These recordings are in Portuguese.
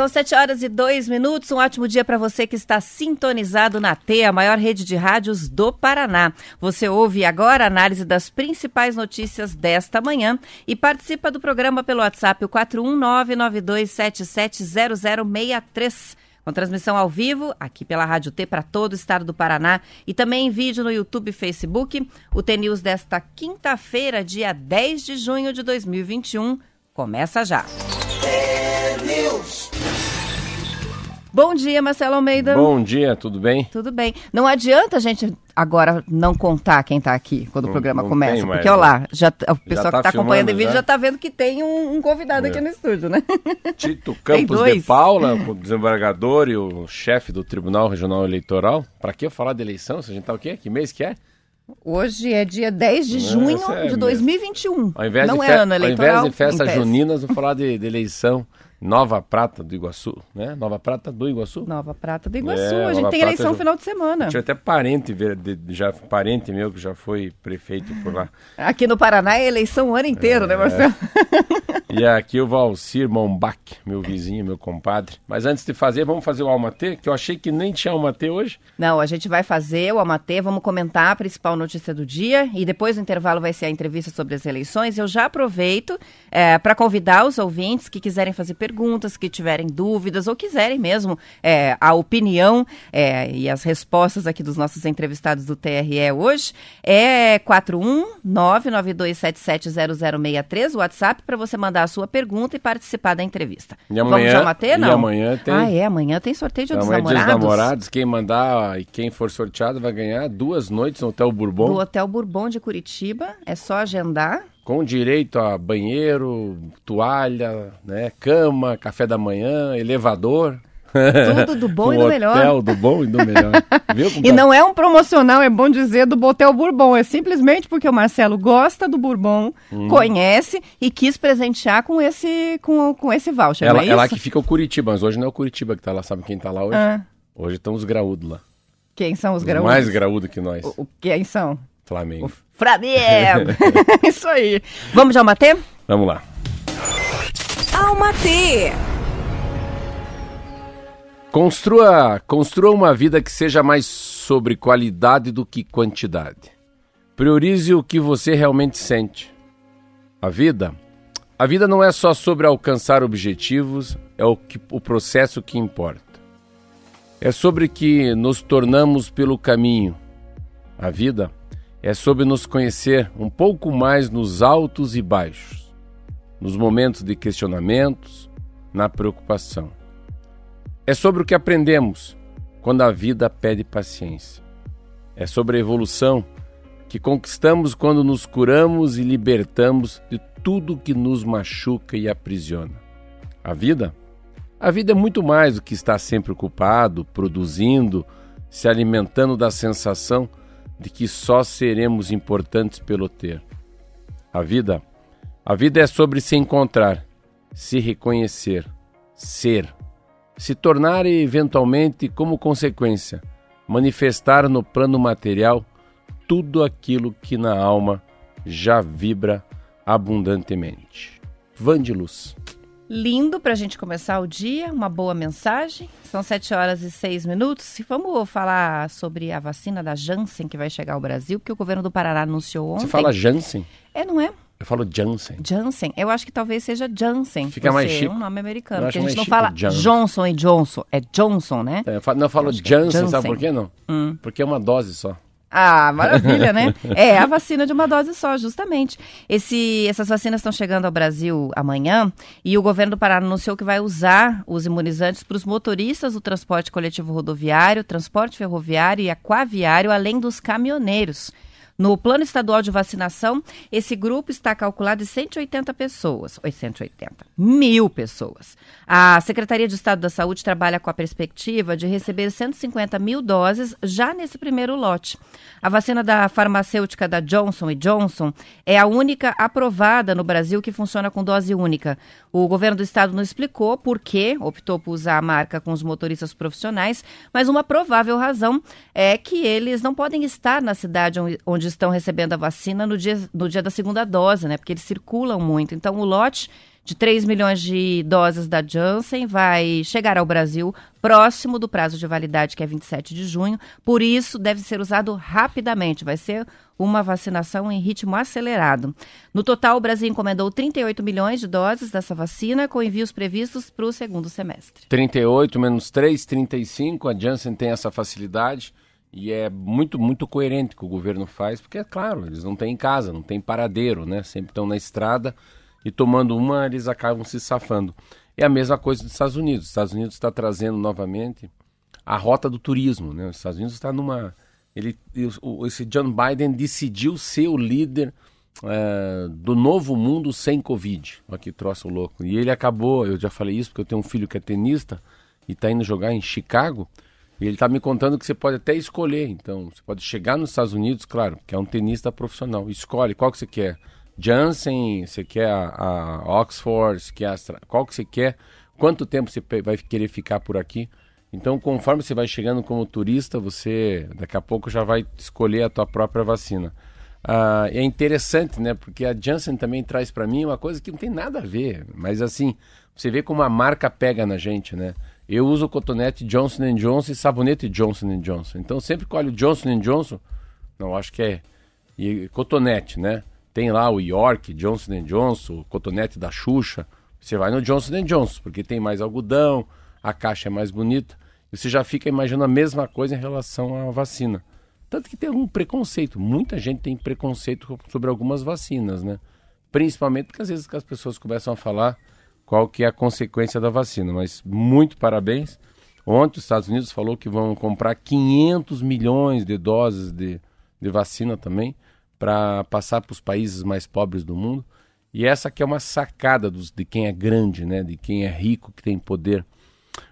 São 7 horas e 2 minutos. Um ótimo dia para você que está sintonizado na T, a maior rede de rádios do Paraná. Você ouve agora a análise das principais notícias desta manhã e participa do programa pelo WhatsApp o 41992770063 com transmissão ao vivo, aqui pela Rádio T para todo o estado do Paraná e também em vídeo no YouTube e Facebook. O T-News desta quinta-feira, dia 10 de junho de 2021, começa já. Bom dia, Marcelo Almeida. Bom dia, tudo bem? Tudo bem. Não adianta a gente agora não contar quem está aqui quando não, o programa começa, porque olha lá, já, o pessoal já tá que está acompanhando o vídeo já está vendo que tem um, um convidado é. aqui no estúdio, né? Tito Campos de Paula, o desembargador e o chefe do Tribunal Regional Eleitoral. Para que eu falar de eleição? Se a gente tá o quê? Que mês que é? Hoje é dia 10 de junho é de 2021. Ao invés não de é ano eleitoral. Ao invés de festas juninas, vou falar de, de eleição. Nova Prata do Iguaçu, né? Nova Prata do Iguaçu. Nova Prata do Iguaçu. É, a gente tem eleição no final de semana. Tinha até parente, já, parente meu que já foi prefeito por lá. Aqui no Paraná é eleição o ano inteiro, né, é, né, Marcelo? E aqui o Valcir Mombach, meu vizinho, meu compadre. Mas antes de fazer, vamos fazer o Almatê, que eu achei que nem tinha Almatê hoje. Não, a gente vai fazer o Almatê, vamos comentar a principal notícia do dia e depois no intervalo vai ser a entrevista sobre as eleições. Eu já aproveito é, para convidar os ouvintes que quiserem fazer perguntas perguntas, que tiverem dúvidas ou quiserem mesmo é, a opinião é, e as respostas aqui dos nossos entrevistados do TRE hoje, é 41992770063, o WhatsApp, para você mandar a sua pergunta e participar da entrevista. E amanhã, Vamos já bater, não? E amanhã tem... Ah, é, amanhã tem sorteio de dos namorados. Dia dos namorados, quem mandar e quem for sorteado vai ganhar duas noites no Hotel Bourbon. Do Hotel Bourbon de Curitiba, é só agendar com direito a banheiro, toalha, né, cama, café da manhã, elevador. Tudo do bom e do melhor. Hotel do bom e do melhor. Viu, e não é um promocional, é bom dizer, do Botel Bourbon. É simplesmente porque o Marcelo gosta do Bourbon, hum. conhece e quis presentear com esse, com, com esse voucher. Ela, é, é lá que fica o Curitiba, mas hoje não é o Curitiba que tá lá. Sabe quem tá lá hoje? Ah. Hoje estão os graúdos lá. Quem são os, os graúdos? Mais graúdos que nós. O, o, quem são? Flamengo. O Flamengo! Isso aí. Vamos de Almatê? Vamos lá. Almatê! Construa, construa uma vida que seja mais sobre qualidade do que quantidade. Priorize o que você realmente sente. A vida, a vida não é só sobre alcançar objetivos, é o, que, o processo que importa. É sobre que nos tornamos pelo caminho. A vida é sobre nos conhecer um pouco mais nos altos e baixos, nos momentos de questionamentos, na preocupação. É sobre o que aprendemos quando a vida pede paciência. É sobre a evolução que conquistamos quando nos curamos e libertamos de tudo que nos machuca e aprisiona. A vida? A vida é muito mais do que estar sempre ocupado, produzindo, se alimentando da sensação de que só seremos importantes pelo ter. A vida, a vida é sobre se encontrar, se reconhecer, ser, se tornar e eventualmente, como consequência, manifestar no plano material tudo aquilo que na alma já vibra abundantemente. Vândilos lindo para a gente começar o dia, uma boa mensagem. São 7 horas e 6 minutos. E vamos falar sobre a vacina da Janssen que vai chegar ao Brasil, que o governo do Paraná anunciou ontem. Você fala Janssen? É, não é? Eu falo Janssen. Janssen. Eu acho que talvez seja Janssen. Fica mais chique. É um nome americano. Porque a gente não fala Johnson e Johnson. É Johnson, né? É, eu falo, não, eu falo Janssen, é Janssen, sabe por quê não? Hum. Porque é uma dose só. Ah, maravilha, né? É a vacina de uma dose só, justamente. Esse, essas vacinas estão chegando ao Brasil amanhã e o governo do Pará anunciou que vai usar os imunizantes para os motoristas do transporte coletivo rodoviário, transporte ferroviário e aquaviário, além dos caminhoneiros. No plano estadual de vacinação, esse grupo está calculado em 180 pessoas, ou 180, mil pessoas. A Secretaria de Estado da Saúde trabalha com a perspectiva de receber 150 mil doses já nesse primeiro lote. A vacina da farmacêutica da Johnson Johnson é a única aprovada no Brasil que funciona com dose única. O governo do estado não explicou por que optou por usar a marca com os motoristas profissionais, mas uma provável razão é que eles não podem estar na cidade onde estão recebendo a vacina no dia, no dia da segunda dose, né? Porque eles circulam muito. Então, o lote de 3 milhões de doses da Janssen vai chegar ao Brasil próximo do prazo de validade, que é 27 de junho. Por isso, deve ser usado rapidamente. Vai ser uma vacinação em ritmo acelerado. No total, o Brasil encomendou 38 milhões de doses dessa vacina, com envios previstos para o segundo semestre. 38 menos 3, 35. A Janssen tem essa facilidade. E é muito, muito coerente que o governo faz, porque é claro, eles não têm casa, não têm paradeiro, né? Sempre estão na estrada e tomando uma, eles acabam se safando. É a mesma coisa dos Estados Unidos. Os Estados Unidos está trazendo novamente a rota do turismo, né? Os Estados Unidos está numa. Ele, esse John Biden decidiu ser o líder uh, do novo mundo sem Covid. Olha que troço louco. E ele acabou, eu já falei isso porque eu tenho um filho que é tenista e está indo jogar em Chicago. E ele está me contando que você pode até escolher. Então, você pode chegar nos Estados Unidos, claro, que é um tenista profissional. Escolhe qual que você quer. Janssen, você quer a, a Oxford, você quer a Astra, qual que você quer, quanto tempo você vai querer ficar por aqui. Então, conforme você vai chegando como turista, você daqui a pouco já vai escolher a tua própria vacina. Ah, é interessante, né? Porque a Janssen também traz para mim uma coisa que não tem nada a ver, mas assim, você vê como a marca pega na gente, né? Eu uso cotonete Johnson Johnson e sabonete Johnson Johnson. Então sempre que olho Johnson Johnson, não acho que é e cotonete, né? Tem lá o York, Johnson Johnson, o cotonete da Xuxa. Você vai no Johnson Johnson, porque tem mais algodão, a caixa é mais bonita. E você já fica imaginando a mesma coisa em relação à vacina. Tanto que tem algum preconceito. Muita gente tem preconceito sobre algumas vacinas, né? Principalmente porque às vezes as pessoas começam a falar qual que é a consequência da vacina. Mas muito parabéns. Ontem os Estados Unidos falou que vão comprar 500 milhões de doses de, de vacina também para passar para os países mais pobres do mundo. E essa aqui é uma sacada dos, de quem é grande, né? de quem é rico, que tem poder.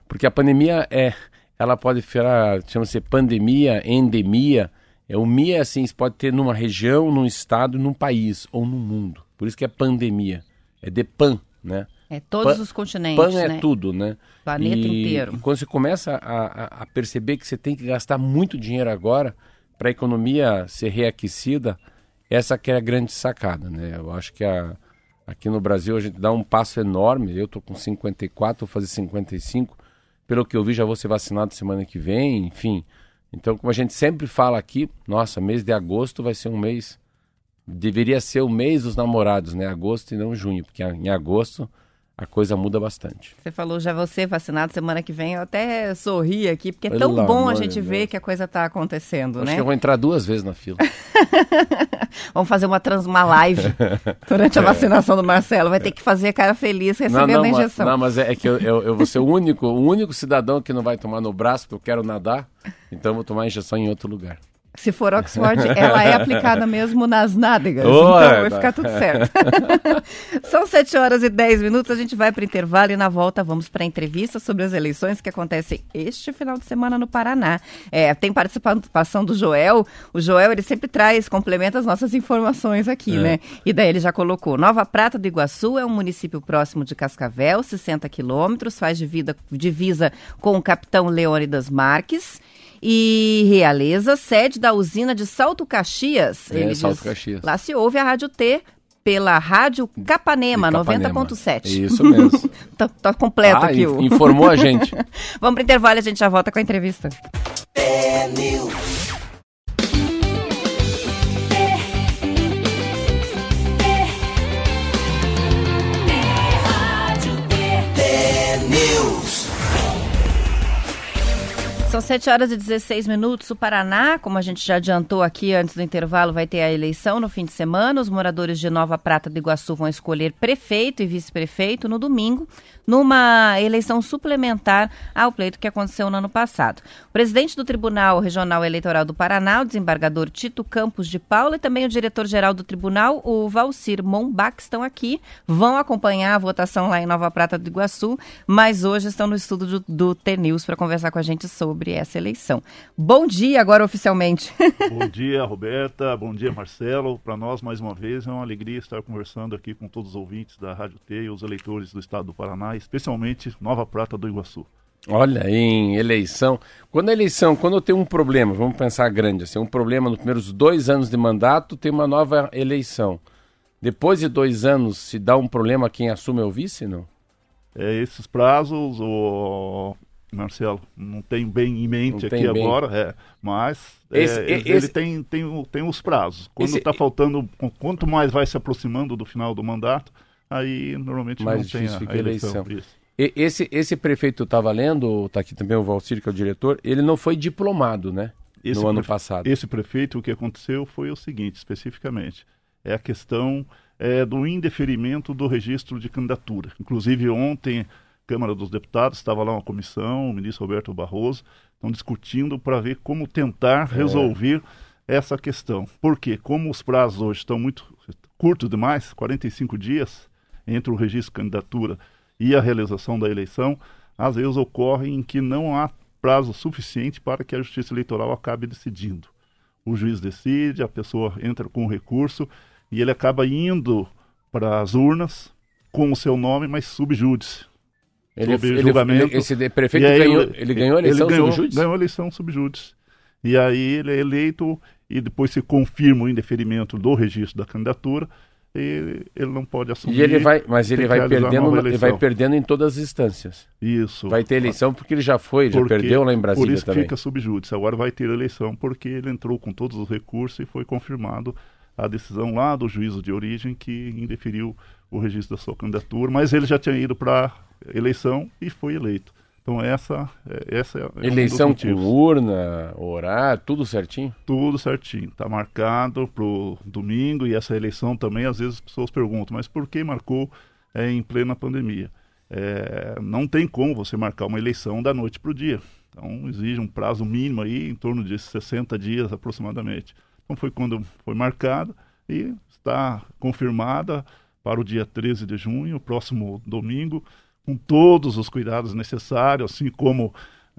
Porque a pandemia é, ela pode virar, chama-se pandemia, endemia. É, o MIA é assim, pode ter numa região, num estado, num país ou no mundo. Por isso que é pandemia. É de pan, né? É todos pan, os continentes. Pan é né? tudo, né? Planeta e, inteiro. E quando você começa a, a, perceber que você tem que gastar muito dinheiro agora para a economia ser reaquecida, essa que é a grande sacada, né? Eu acho que a, aqui no Brasil a gente dá um passo enorme. Eu tô com 54, vou fazer 55. Pelo que eu vi, já vou ser vacinado semana que vem, enfim. Então, como a gente sempre fala aqui, nossa, mês de agosto vai ser um mês deveria ser o mês dos namorados, né? Agosto e não junho, porque em agosto a coisa muda bastante. Você falou já você vacinado semana que vem, eu até sorri aqui, porque é tão Pelo bom a gente ver que a coisa está acontecendo, Acho né? que eu vou entrar duas vezes na fila. Vamos fazer uma, trans, uma live durante a é. vacinação do Marcelo. Vai ter que fazer a cara feliz recebendo a injeção. Não, mas é, é que eu, eu, eu, vou ser o único, o único cidadão que não vai tomar no braço, porque eu quero nadar, então eu vou tomar a injeção em outro lugar. Se for Oxford, ela é aplicada mesmo nas nádegas. Oh, então vai ficar tudo certo. São 7 horas e 10 minutos, a gente vai para o intervalo e na volta vamos para a entrevista sobre as eleições que acontecem este final de semana no Paraná. É, tem participação do Joel. O Joel, ele sempre traz, complementa as nossas informações aqui, é. né? E daí ele já colocou: Nova Prata do Iguaçu é um município próximo de Cascavel, 60 quilômetros, faz divisa com o capitão Leônidas Marques e Realeza, sede da usina de Salto Caxias. É, Salto diz, Caxias. Lá se ouve a Rádio T pela Rádio Capanema, Capanema. 90.7. Isso mesmo. tá, tá, completo ah, aqui. o... Informou a gente. Vamos para intervalo e a gente já volta com a entrevista. São 7 horas e 16 minutos. O Paraná, como a gente já adiantou aqui antes do intervalo, vai ter a eleição no fim de semana. Os moradores de Nova Prata do Iguaçu vão escolher prefeito e vice-prefeito no domingo, numa eleição suplementar ao pleito que aconteceu no ano passado. O presidente do Tribunal Regional Eleitoral do Paraná, o desembargador Tito Campos de Paula, e também o diretor-geral do tribunal, o Valcir Mombach, estão aqui, vão acompanhar a votação lá em Nova Prata do Iguaçu, mas hoje estão no estudo do, do T-News para conversar com a gente sobre essa eleição. Bom dia agora oficialmente. Bom dia, Roberta. Bom dia, Marcelo. Para nós, mais uma vez, é uma alegria estar conversando aqui com todos os ouvintes da Rádio T e os eleitores do estado do Paraná, especialmente Nova Prata do Iguaçu. Olha, em eleição. Quando a eleição, quando tem um problema, vamos pensar grande, assim, um problema nos primeiros dois anos de mandato, tem uma nova eleição. Depois de dois anos, se dá um problema, quem assume é o vice, não? É, esses prazos, o Marcelo, não tem bem em mente Não aqui agora, é, mas é, Esse- ele esse- tem, tem, tem os prazos. Quando Esse- está faltando, quanto mais vai se aproximando do final do mandato, aí normalmente Mais não tem difícil a, a a eleição. eleição. Esse, esse prefeito está valendo, está aqui também o Valcir, que é o diretor, ele não foi diplomado, né? Esse no ano passado. Esse prefeito, o que aconteceu foi o seguinte, especificamente, é a questão é, do indeferimento do registro de candidatura. Inclusive ontem, Câmara dos Deputados, estava lá uma comissão, o ministro Roberto Barroso, estão discutindo para ver como tentar resolver essa questão. Porque, como os prazos hoje estão muito curtos demais, 45 dias entre o registro de candidatura e a realização da eleição, às vezes ocorre em que não há prazo suficiente para que a Justiça Eleitoral acabe decidindo. O juiz decide, a pessoa entra com o recurso e ele acaba indo para as urnas com o seu nome, mas subjúdice. Ele, sob ele- julgamento. ele- esse de- prefeito aí ganhou, ele- ganhou a eleição ele ganhou, sob júdice? ganhou a eleição subjúdice. E aí ele é eleito e depois se confirma o indeferimento do registro da candidatura e ele não pode assumir. E ele vai, mas ele vai perdendo, ele vai perdendo em todas as instâncias. Isso. Vai ter eleição porque ele já foi, já Porque- perdeu lá em Brasília Por isso também. fica subjúdice. Agora vai ter eleição porque ele entrou com todos os recursos e foi confirmado a decisão lá do juízo de origem que indeferiu o registro da sua candidatura, mas ele já tinha ido para eleição e foi eleito. Então essa, é- essa é um dos Eleição com motivos. urna, horário, tudo certinho. Tudo certinho. Está marcado para o domingo e essa eleição também, às vezes as pessoas perguntam, mas por que marcou é, em plena pandemia? É, não tem como você marcar uma eleição da noite para o dia. Então exige um prazo mínimo aí, em torno de 60 dias aproximadamente. Então foi quando foi marcado e está confirmada para o dia 13 de junho, próximo domingo, com todos os cuidados necessários, assim como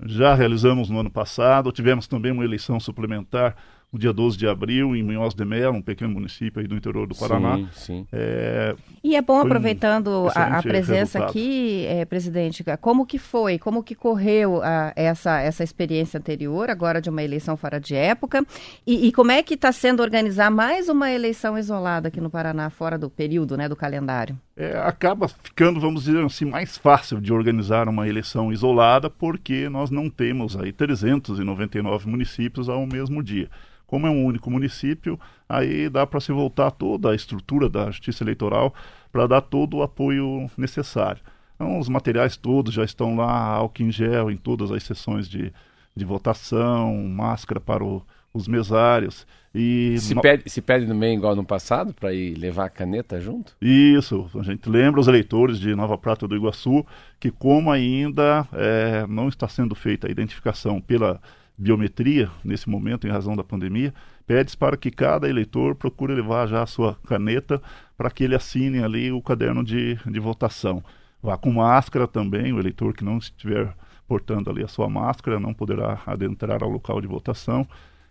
já realizamos no ano passado. Tivemos também uma eleição suplementar no dia 12 de abril, em Minhoz de Melo, um pequeno município aí do interior do Paraná. Sim, sim. É, E é bom, Foi um aproveitando a, a presença resultado. aqui, eh, presidente, como que foi, como que correu a- essa, essa experiência anterior, agora de uma eleição fora de época, e, e como é que está sendo organizar mais uma eleição isolada aqui no Paraná, fora do período, né, do calendário? É, acaba ficando, vamos dizer assim, mais fácil de organizar uma eleição isolada, porque nós não temos aí 399 municípios ao mesmo dia. Como é um único município, aí dá para se voltar toda a estrutura da Justiça Eleitoral para dar todo o apoio necessário. Então, os materiais todos já estão lá, álcool em gel em todas as sessões de, de votação, máscara para o- os mesários. E Se, no- pede, se pede também igual no passado, para ir levar a caneta junto? Isso, a gente lembra os eleitores de Nova Prata do Iguaçu que, como ainda eh, não está sendo feita a identificação pela biometria nesse momento, em razão da pandemia, pede para que cada eleitor procure levar já a sua caneta para que ele assine ali o caderno de, de votação. Vá com máscara também, o eleitor que não estiver portando ali a sua máscara não poderá adentrar ao local de votação.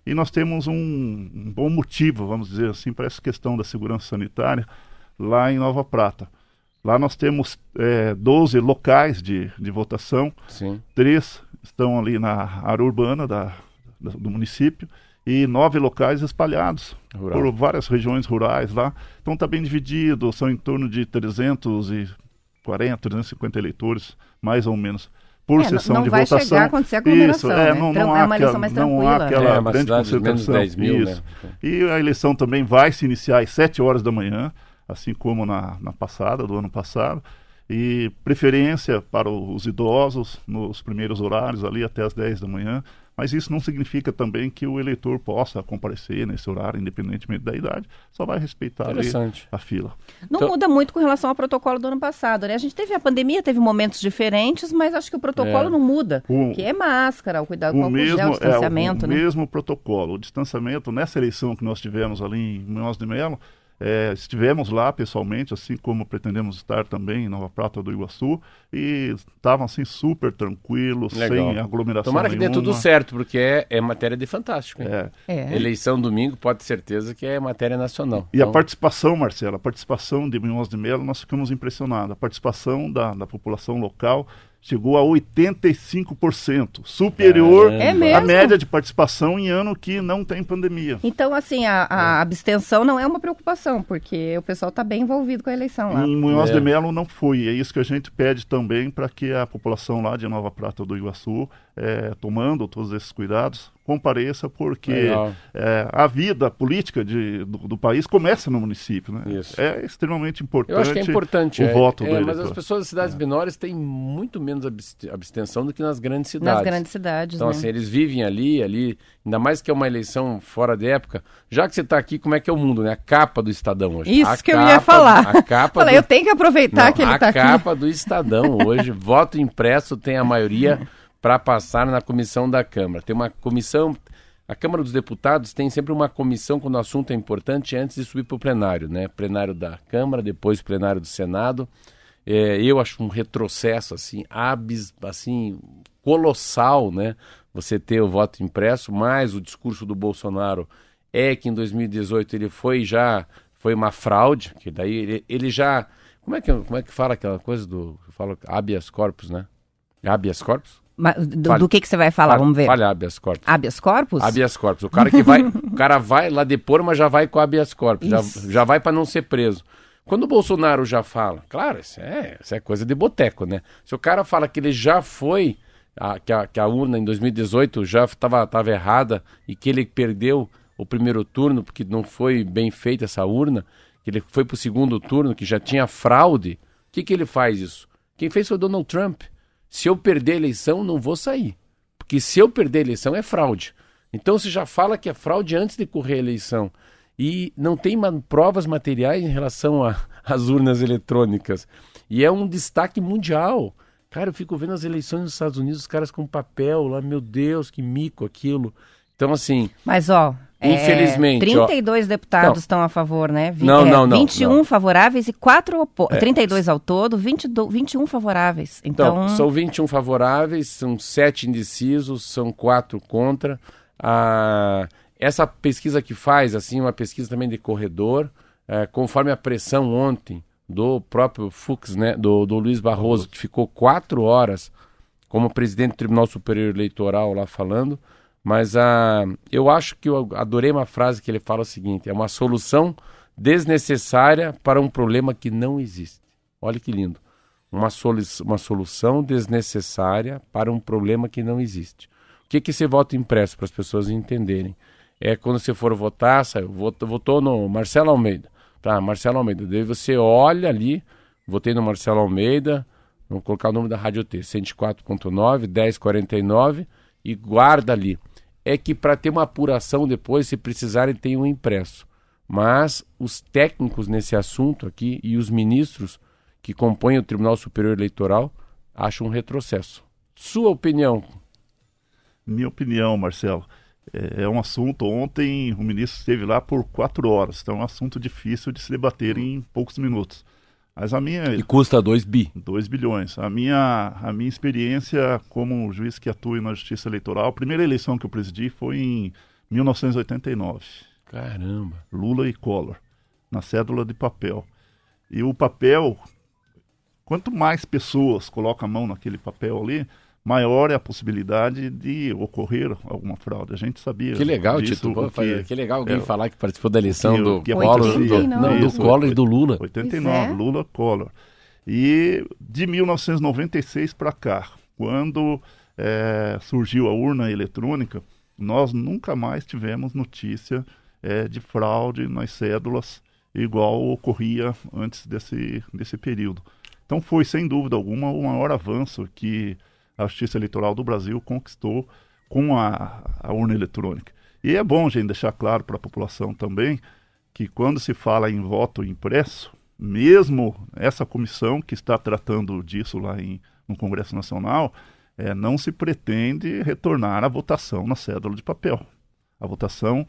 E nós temos um, um bom motivo, vamos dizer assim, para essa questão da segurança sanitária lá em Nova Prata. Lá nós temos eh, 12 locais de, de votação, Sim. três estão ali na área urbana da, da- do município e nove locais espalhados Rural. por várias regiões rurais lá. Então está bem dividido, são em torno de 340, 350 eleitores, mais ou menos, por É, não- sessão não de vai votação. chegar a acontecer aglomeração, Isso, é, né? não, Então, não é há uma aquela, eleição mais não há tranquila. aquela É, uma grande concentração. 10 mil, Isso. né? E a eleição também vai se iniciar às 7 horas da manhã, assim como na, na passada, do ano passado. E preferência para os idosos nos primeiros horários, ali até às 10 da manhã, Mas isso não significa também que o eleitor possa comparecer nesse horário, independentemente da idade, só vai respeitar ali a fila. Não então... muda muito com relação ao protocolo do ano passado, né? A gente teve a pandemia, teve momentos diferentes, mas acho que o protocolo é. não muda, o... que é máscara, o cuidado o com mesmo, gel, o distanciamento, é, o, né? o mesmo protocolo, o distanciamento, nessa eleição que nós tivemos ali em Munhoz de Melo, é, estivemos lá pessoalmente, assim como pretendemos estar também em Nova Prata do Iguaçu, e estavam assim super tranquilos, Legal. sem aglomeração Tomara que nenhuma. dê tudo certo, porque é, é matéria de fantástico. É. é. Eleição domingo, pode ter certeza que é matéria nacional. E então... a participação, Marcelo, a participação de Munhoz de Melo, nós ficamos impressionados. A participação da, da população local chegou a 85%, superior é à média de participação em ano que não tem pandemia. Então, assim, a, a é. abstenção não é uma preocupação, porque o pessoal está bem envolvido com a eleição lá. Em Munhoz é. de Melo não foi, é isso que a gente pede também para que a população lá de Nova Prata do Iguaçu, é, tomando todos esses cuidados, compareça, porque é, a vida política de, do, do, país começa no município. Né? É extremamente importante, Eu acho que é importante o é, voto é, do Mas as pessoas das cidades menores têm muito menos abstenção do que nas grandes cidades. Nas grandes cidades, Então, né? assim, eles vivem ali, ali, ainda mais que é uma eleição fora de época. Já que você está aqui, como é que é o mundo, né? A capa do Estadão hoje. Isso a que eu ia falar. A capa Falei, do... eu tenho que aproveitar Não, que ele está aqui. A capa do Estadão hoje, voto impresso tem a maioria para passar na comissão da Câmara. Tem uma comissão, a Câmara dos Deputados tem sempre uma comissão quando o assunto é importante antes de subir para o plenário, né? Plenário da Câmara, depois plenário do Senado. É, eu acho um retrocesso assim, abis, assim colossal, né? Você ter o voto impresso, mas o discurso do Bolsonaro é que em 2018 ele foi já foi uma fraude, que daí ele, ele já como é que como é que fala aquela coisa do fala habeas corpus, né? Habeas corpus? Do, do, que, que você vai falar? Fale, Vamos ver. Fale habeas corpus. Habeas corpus? Habeas corpus. O cara que vai, o cara vai lá depor, mas já vai com habeas corpus. Já, já vai para não ser preso. Quando o Bolsonaro já fala, claro, isso é, isso é coisa de boteco, né? Se o cara fala que ele já foi, a, que, a, que a urna em 2018 já estava tava errada e que ele perdeu o primeiro turno porque não foi bem feita essa urna, que ele foi para o segundo turno, que já tinha fraude, o que, que ele faz isso? Quem fez foi o Donald Trump. Se eu perder a eleição, não vou sair. Porque se eu perder a eleição, é fraude. Então você já fala que é fraude antes de correr a eleição. E não tem provas materiais em relação às urnas eletrônicas. E é um destaque mundial. Cara, eu fico vendo as eleições nos Estados Unidos, os caras com papel lá, meu Deus, que mico aquilo. Então, assim. Mas, ó, Infelizmente. É, 32 ó, deputados não. estão a favor, né? Vi, não, não, não. 21 não. favoráveis e 4 opostos. É. 32 ao todo, 22, 21 favoráveis. Então... então, são 21 favoráveis, são 7 indecisos, são 4 contra. Ah, essa pesquisa que faz, assim, uma pesquisa também de corredor, é, conforme a pressão ontem do próprio Fux, né, do, do Luiz Barroso, que ficou 4 horas como presidente do Tribunal Superior Eleitoral lá falando, mas a, ah, eu acho que eu adorei uma frase que ele fala o seguinte: é uma solução desnecessária para um problema que não existe. Olha que lindo. Uma, solu uma solução desnecessária para um problema que não existe. O que, que esse voto impresso para as pessoas entenderem? É quando você for votar, saiu, votou no Marcelo Almeida. Tá, Marcelo Almeida. Daí você olha ali, votei no Marcelo Almeida, vamos colocar o nome da Rádio T, 104.9, 1049, e guarda ali é que para ter uma apuração depois, se precisarem, tem um impresso. Mas os técnicos nesse assunto aqui e os ministros que compõem o Tribunal Superior Eleitoral acham um retrocesso. Sua opinião? Minha opinião, Marcelo. É, é um assunto. Ontem o ministro esteve lá por quatro horas, então é um assunto difícil de se debater em poucos minutos. Mas a minha. E custa 2 bi. 2 bilhões. A minha, a minha experiência como juiz que atua na justiça eleitoral, a primeira eleição que eu presidi foi em 1989. Caramba. Lula e Collor, na cédula de papel. E o papel, quanto mais pessoas colocam a mão naquele papel ali, maior é a possibilidade de ocorrer alguma fraude. A gente sabia. Que legal, disso, Tito. Que, que legal alguém é, falar que participou da eleição que, do que Collor, do, não, do Collor e do Lula. 89, é? Lula, Collor. E de 1996 para cá, quando é, surgiu a urna eletrônica, nós nunca mais tivemos notícia é, de fraude nas cédulas igual ocorria antes desse, desse período. Então foi, sem dúvida alguma, o maior avanço que a Justiça Eleitoral do Brasil conquistou com a, a urna eletrônica. E é bom, gente, deixar claro para a população também que quando se fala em voto impresso, mesmo essa comissão que está tratando disso lá em, no Congresso Nacional, é, não se pretende retornar à votação na cédula de papel. A votação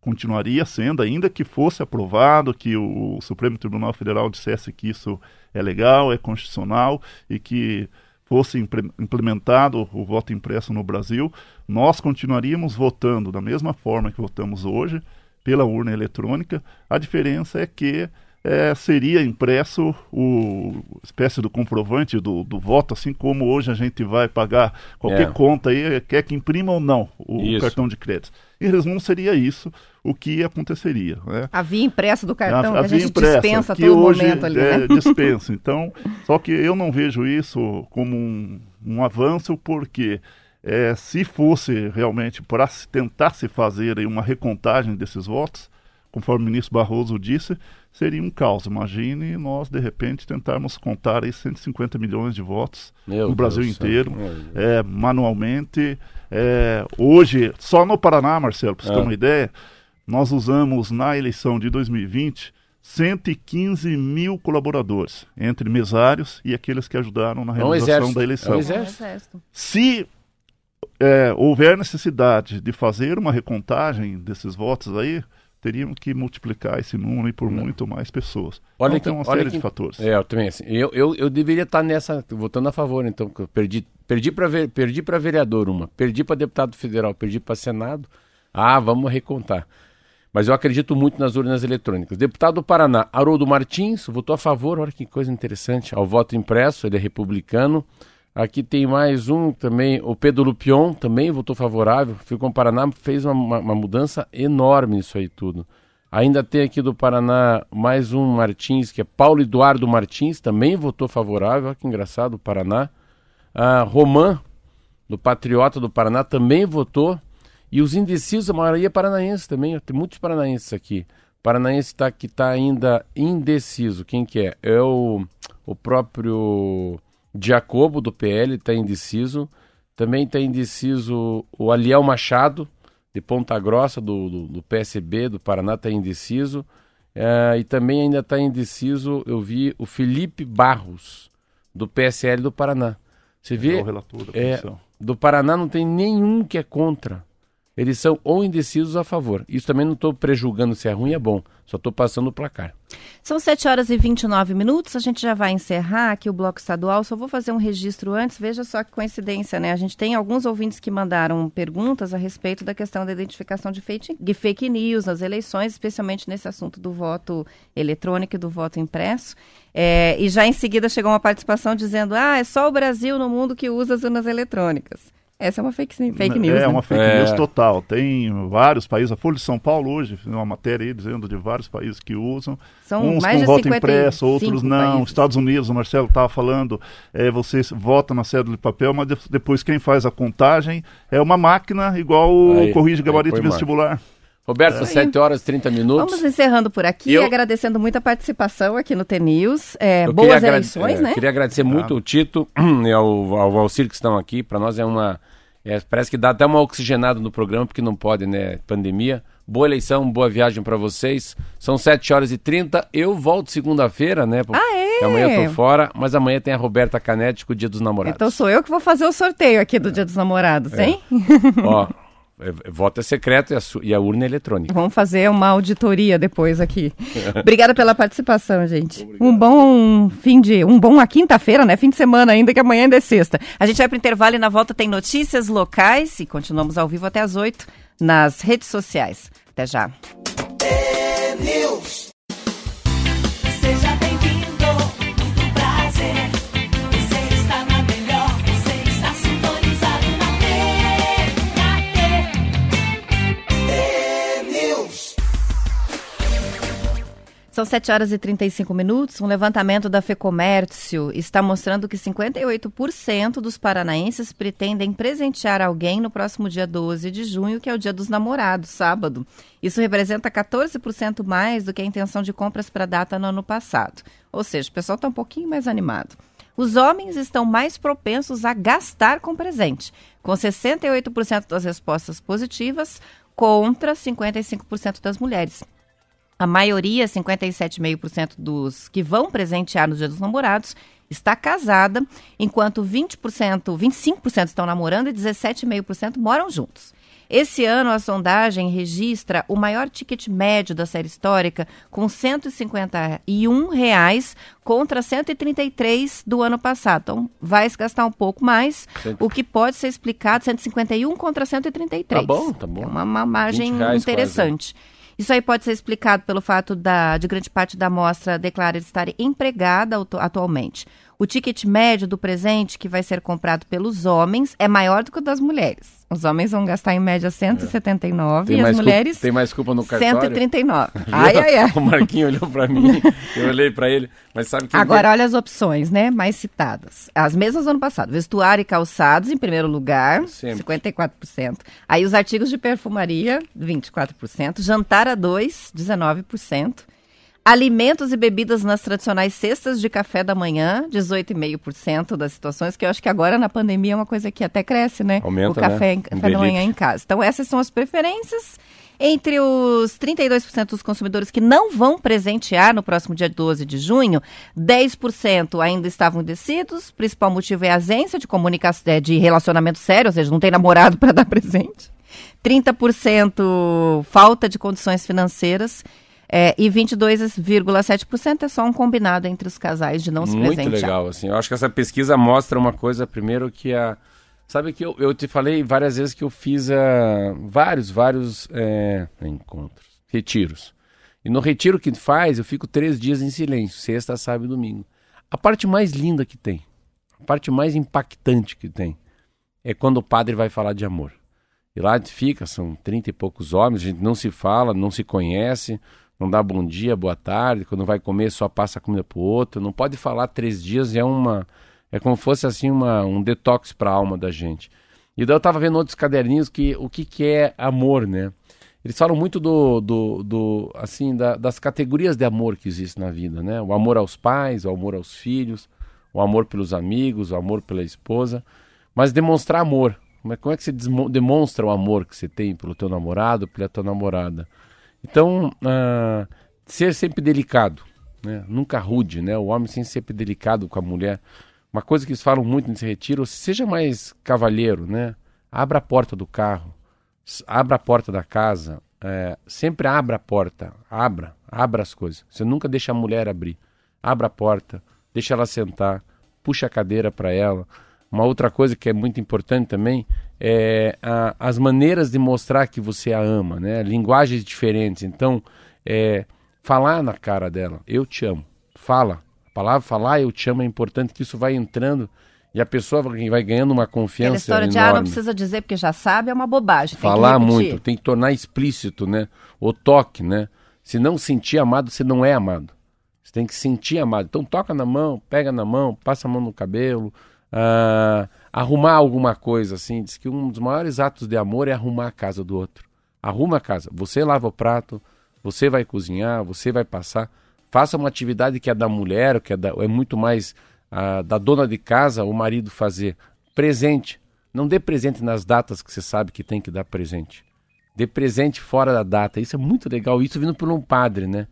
continuaria sendo, ainda que fosse aprovado, que o Supremo Tribunal Federal dissesse que isso é legal, é constitucional e que fosse implementado o voto impresso no Brasil, nós continuaríamos votando da mesma forma que votamos hoje, pela urna eletrônica. A diferença é que é, seria impresso o espécie do comprovante do, do, voto, assim como hoje a gente vai pagar qualquer é. conta aí, quer que imprima ou não o isso. cartão de crédito. Em resumo, seria isso o que aconteceria. Né? A via impressa do cartão, a, a que a gente impressa, dispensa que todo hoje momento ali. É, né? dispensa. Então, só que eu não vejo isso como um, um avanço, porque é, se fosse realmente para tentar se fazer uma recontagem desses votos, conforme o ministro Barroso disse, seria um caos. Imagine nós, de repente, tentarmos contar aí 150 milhões de votos Meu no Brasil Deus inteiro, é, manualmente. É, hoje, só no Paraná, Marcelo, para você é. ter uma ideia, nós usamos na eleição de 2020 115 mil colaboradores, entre mesários e aqueles que ajudaram na é realização da eleição. É Se é, houver necessidade de fazer uma recontagem desses votos aí, teriam que multiplicar esse número por Não. muito mais pessoas. Olha então, tem uma série que, de fatores. É, eu também assim, eu, eu, eu deveria estar nessa, votando a favor, então, eu perdi, perdi para perdi para vereador uma, perdi para deputado federal, perdi para senado. Ah, vamos recontar. Mas eu acredito muito nas urnas eletrônicas. Deputado do Paraná, Haroldo Martins, votou a favor, olha que coisa interessante, ao voto impresso, ele é republicano. Aqui tem mais um também, o Pedro Lupion também votou favorável. Ficou o Paraná, fez uma, uma, mudança enorme nisso aí tudo. Ainda tem aqui do Paraná mais um Martins, que é Paulo Eduardo Martins, também votou favorável. Olha que engraçado, o Paraná. A Roman, do Patriota do Paraná, também votou. E os indecisos, a maioria é paranaense também. Tem muitos paranaenses aqui. Paranaense tá, que está ainda indeciso. Quem que é? É o, o próprio Jacobo, do PL, está indeciso. Também está indeciso o Aliel Machado, de Ponta Grossa, do, do, do PSB, do Paraná, está indeciso. É, e também ainda está indeciso, eu vi o Felipe Barros, do PSL do Paraná. Você vê? É o relator da é, do Paraná não tem nenhum que é contra. Eles são ou indecisos a favor. Isso também não estou prejulgando se é ruim ou é bom. Só estou passando o placar. São 7 horas e 29 minutos. A gente já vai encerrar aqui o bloco estadual. Só vou fazer um registro antes. Veja só que coincidência, né? A gente tem alguns ouvintes que mandaram perguntas a respeito da questão da identificação de fake, de fake news nas eleições, especialmente nesse assunto do voto eletrônico e do voto impresso. É, e já em seguida chegou uma participação dizendo: ah, é só o Brasil no mundo que usa as urnas eletrônicas. Essa é uma fake, fake news. É né? uma fake é. news total. Tem vários países, a Folha de São Paulo hoje, uma matéria aí dizendo de vários países que usam. São uns mais com voto impresso, outros não. Países. Estados Unidos, o Marcelo estava falando, é, você vota na cédula de papel, mas depois quem faz a contagem é uma máquina igual o corrige gabarito vestibular. Mais. Roberto, é. 7 horas e 30 minutos. Vamos encerrando por aqui, eu... agradecendo muito a participação aqui no TNews. É, boas eleições, é, né? Queria agradecer muito ah. o Tito e ao, ao Valcir que estão aqui. Para nós é uma. É, parece que dá até uma oxigenada no programa, porque não pode, né? Pandemia. Boa eleição, boa viagem para vocês. São 7 horas e 30. Eu volto segunda-feira, né? Porque ah, é? amanhã eu tô fora, mas amanhã tem a Roberta Canete com o Dia dos Namorados. Então sou eu que vou fazer o sorteio aqui do Dia dos Namorados, é. hein? Ó, É, é, voto é secreto e a, e a, urna é eletrônica. Vamos fazer uma auditoria depois aqui. Obrigada pela participação, gente. Obrigado. Um bom fim de. Um bom a quinta-feira, né? Fim de semana ainda, que amanhã ainda é sexta. A gente vai para o intervalo e na volta tem notícias locais e continuamos ao vivo até as oito nas redes sociais. Até já. São 7 horas e 35 minutos. Um levantamento da FEComércio está mostrando que 58% dos paranaenses pretendem presentear alguém no próximo dia 12 de junho, que é o dia dos namorados, sábado. Isso representa 14% mais do que a intenção de compras para a data no ano passado. Ou seja, o pessoal está um pouquinho mais animado. Os homens estão mais propensos a gastar com presente, com 68% das respostas positivas contra 55% das mulheres. A maioria, 57,5% dos que vão presentear no Dia dos Namorados, está casada, enquanto 20%, 25% estão namorando e 17,5% moram juntos. Esse ano, a sondagem registra o maior ticket médio da série histórica, com 151 reais contra 133 do ano passado. Então, vai se gastar um pouco mais, o que pode ser explicado 151 contra 133. Tá bom, tá bom. É uma, uma margem interessante. Quase. Isso aí pode ser explicado pelo fato da, de grande parte da amostra declarar estar empregada atualmente. O ticket médio do presente que vai ser comprado pelos homens é maior do que o das mulheres. Os homens vão gastar em média 179 é. e as mulheres. Tem mais culpa no cartório? 139. ai, ai, ai. O Marquinho olhou para mim, eu olhei para ele, mas sabe que. Agora, olha as opções, né? Mais citadas. As mesmas do ano passado. Vestuário e calçados, em primeiro lugar, Sempre. 54%. Aí os artigos de perfumaria, 24%. Jantar a dois, 19%. Alimentos e bebidas nas tradicionais cestas de café da manhã, 18,5% das situações, que eu acho que agora na pandemia é uma coisa que até cresce, né? Aumenta, o café, né? café da manhã em casa. Então essas são as preferências. Entre os 32% dos consumidores que não vão presentear no próximo dia 12 de junho, 10% ainda estavam indecisos. O principal motivo é a ausência de comunicação, é, de relacionamento sério, ou seja, não tem namorado para dar presente. 30% falta de condições financeiras é, e 22,7% é só um combinado entre os casais de não se Muito presentear. Muito legal, assim. Eu acho que essa pesquisa mostra uma coisa, primeiro, que a... Sabe que eu, eu te falei várias vezes que eu fiz uh, vários, vários é, encontros, retiros. E no retiro que faz, eu fico três dias em silêncio, sexta, sábado e domingo. A parte mais linda que tem, a parte mais impactante que tem, é quando o padre vai falar de amor. E lá a fica, são trinta e poucos homens, a gente não se fala, não se conhece, não dá bom dia, boa tarde, quando vai comer só passa a comida pro outro, não pode falar três dias, é uma é como fosse assim uma, um detox para a alma da gente. E daí eu tava vendo outros caderninhos que o que, que é amor, né? Eles falam muito do, do, do assim da, das categorias de amor que existem na vida, né? O amor aos pais, o amor aos filhos, o amor pelos amigos, o amor pela esposa, mas demonstrar amor. Como é, como é que você demonstra o amor que você tem pelo teu namorado, pela tua namorada? Então, uh, ser sempre delicado, né? nunca rude, né? o homem sempre sempre delicado com a mulher. Uma coisa que eles falam muito nesse retiro, seja mais cavalheiro, né? abra a porta do carro, abra a porta da casa, é, sempre abra a porta, abra, abra as coisas. Você nunca deixa a mulher abrir. Abra a porta, deixa ela sentar, puxa a cadeira para ela. Uma outra coisa que é muito importante também é, a, as maneiras de mostrar que você a ama, né? Linguagens diferentes. Então, é, falar na cara dela, eu te amo. Fala. A palavra falar eu te amo é importante que isso vai entrando e a pessoa vai ganhando uma confiança Aquela história enorme. de ah, não precisa dizer porque já sabe é uma bobagem. Falar muito, tem que tornar explícito, né? O toque, né? Se não sentir amado, você não é amado. Você tem que sentir amado. Então toca na mão, pega na mão, passa a mão no cabelo, uh, arrumar alguma coisa, assim. Diz que um dos maiores atos de amor é arrumar a casa do outro. Arruma a casa. Você lava o prato, você vai cozinhar, você vai passar. Faça uma atividade que é da mulher, que é, da, é muito mais uh, da dona de casa, o marido fazer. Presente. Não dê presente nas datas que você sabe que tem que dar presente. Dê presente fora da data. Isso é muito legal. Isso vindo por um padre, né?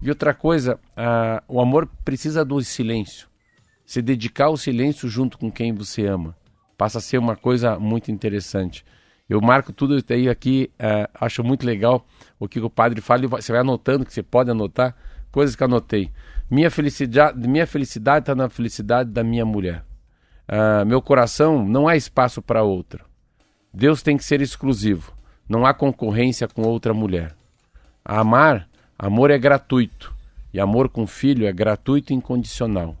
E outra coisa, uh, o amor precisa do silêncio se dedicar ao silêncio junto com quem você ama. Passa a ser uma coisa muito interessante. Eu marco tudo aí aqui, uh, acho muito legal o que o padre fala e você vai anotando, que você pode anotar, coisas que anotei. Minha felicidade minha felicidade está na felicidade da minha mulher. Uh, meu coração não há espaço para outra. Deus tem que ser exclusivo. Não há concorrência com outra mulher. amar, amor é gratuito. E amor com filho é gratuito e incondicional.